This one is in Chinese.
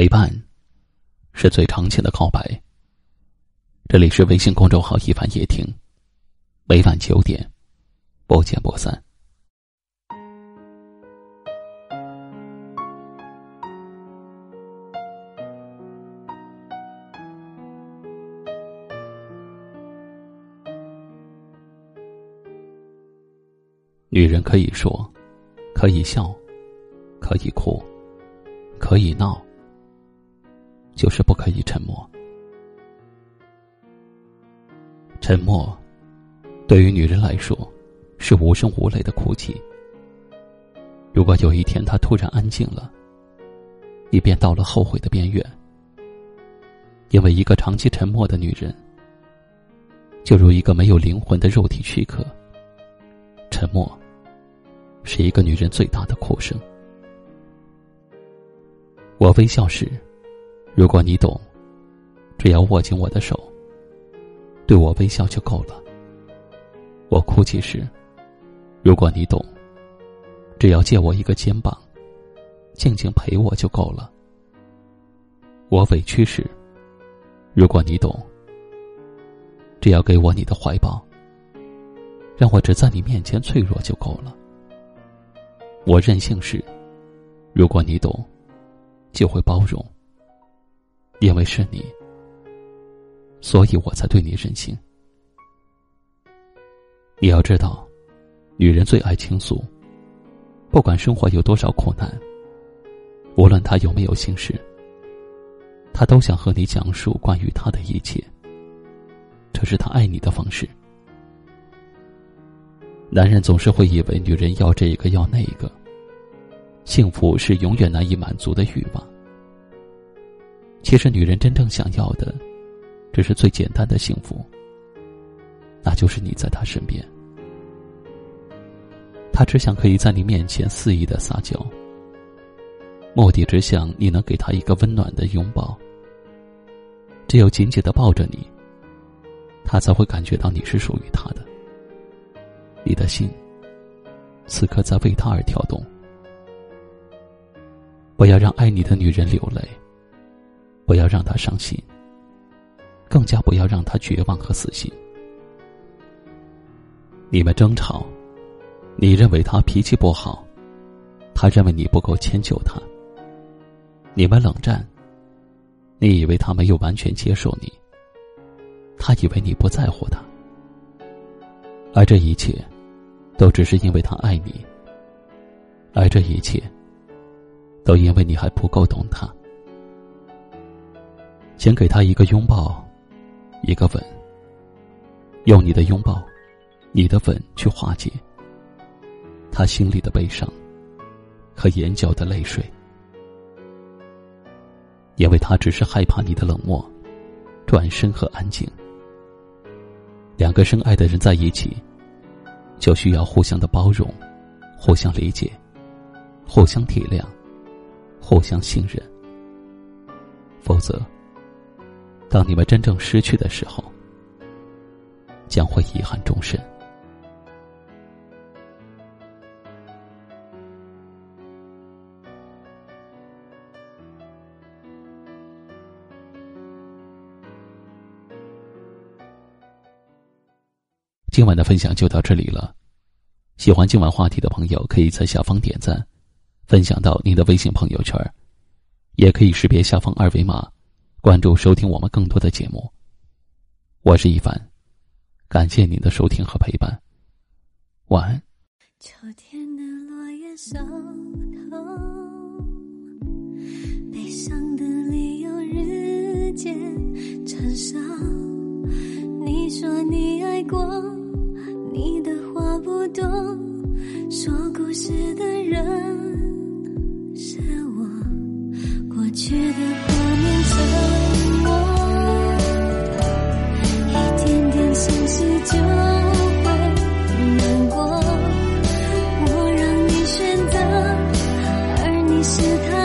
陪伴，是最长情的告白。这里是微信公众号“一凡夜听”，每晚九点，不见不散。女人可以说，可以笑，可以哭，可以闹。就是不可以沉默。沉默，对于女人来说，是无声无泪的哭泣。如果有一天她突然安静了，你便到了后悔的边缘。因为一个长期沉默的女人，就如一个没有灵魂的肉体躯壳。沉默，是一个女人最大的哭声。我微笑时。如果你懂，只要握紧我的手，对我微笑就够了。我哭泣时，如果你懂，只要借我一个肩膀，静静陪我就够了。我委屈时，如果你懂，只要给我你的怀抱，让我只在你面前脆弱就够了。我任性时，如果你懂，就会包容。因为是你，所以我才对你任性。你要知道，女人最爱倾诉，不管生活有多少苦难，无论她有没有心事，她都想和你讲述关于她的一切。这是她爱你的方式。男人总是会以为女人要这一个要那一个，幸福是永远难以满足的欲望。其实，女人真正想要的，只是最简单的幸福。那就是你在她身边，她只想可以在你面前肆意的撒娇，目的只想你能给她一个温暖的拥抱。只有紧紧的抱着你，她才会感觉到你是属于她的。你的心，此刻在为她而跳动。不要让爱你的女人流泪。不要让他伤心，更加不要让他绝望和死心。你们争吵，你认为他脾气不好，他认为你不够迁就他。你们冷战，你以为他没有完全接受你，他以为你不在乎他，而这一切，都只是因为他爱你，而这一切，都因为你还不够懂他。请给他一个拥抱，一个吻。用你的拥抱，你的吻去化解他心里的悲伤和眼角的泪水，因为他只是害怕你的冷漠、转身和安静。两个深爱的人在一起，就需要互相的包容、互相理解、互相体谅、互相信任，否则。当你们真正失去的时候，将会遗憾终身。今晚的分享就到这里了。喜欢今晚话题的朋友，可以在下方点赞，分享到您的微信朋友圈，也可以识别下方二维码。关注收听我们更多的节目，我是一凡，感谢您的收听和陪伴，晚安。秋天的落叶收透，悲伤的理由日渐成熟。你说你爱过，你的话不多，说故事的人是我，过去的。是他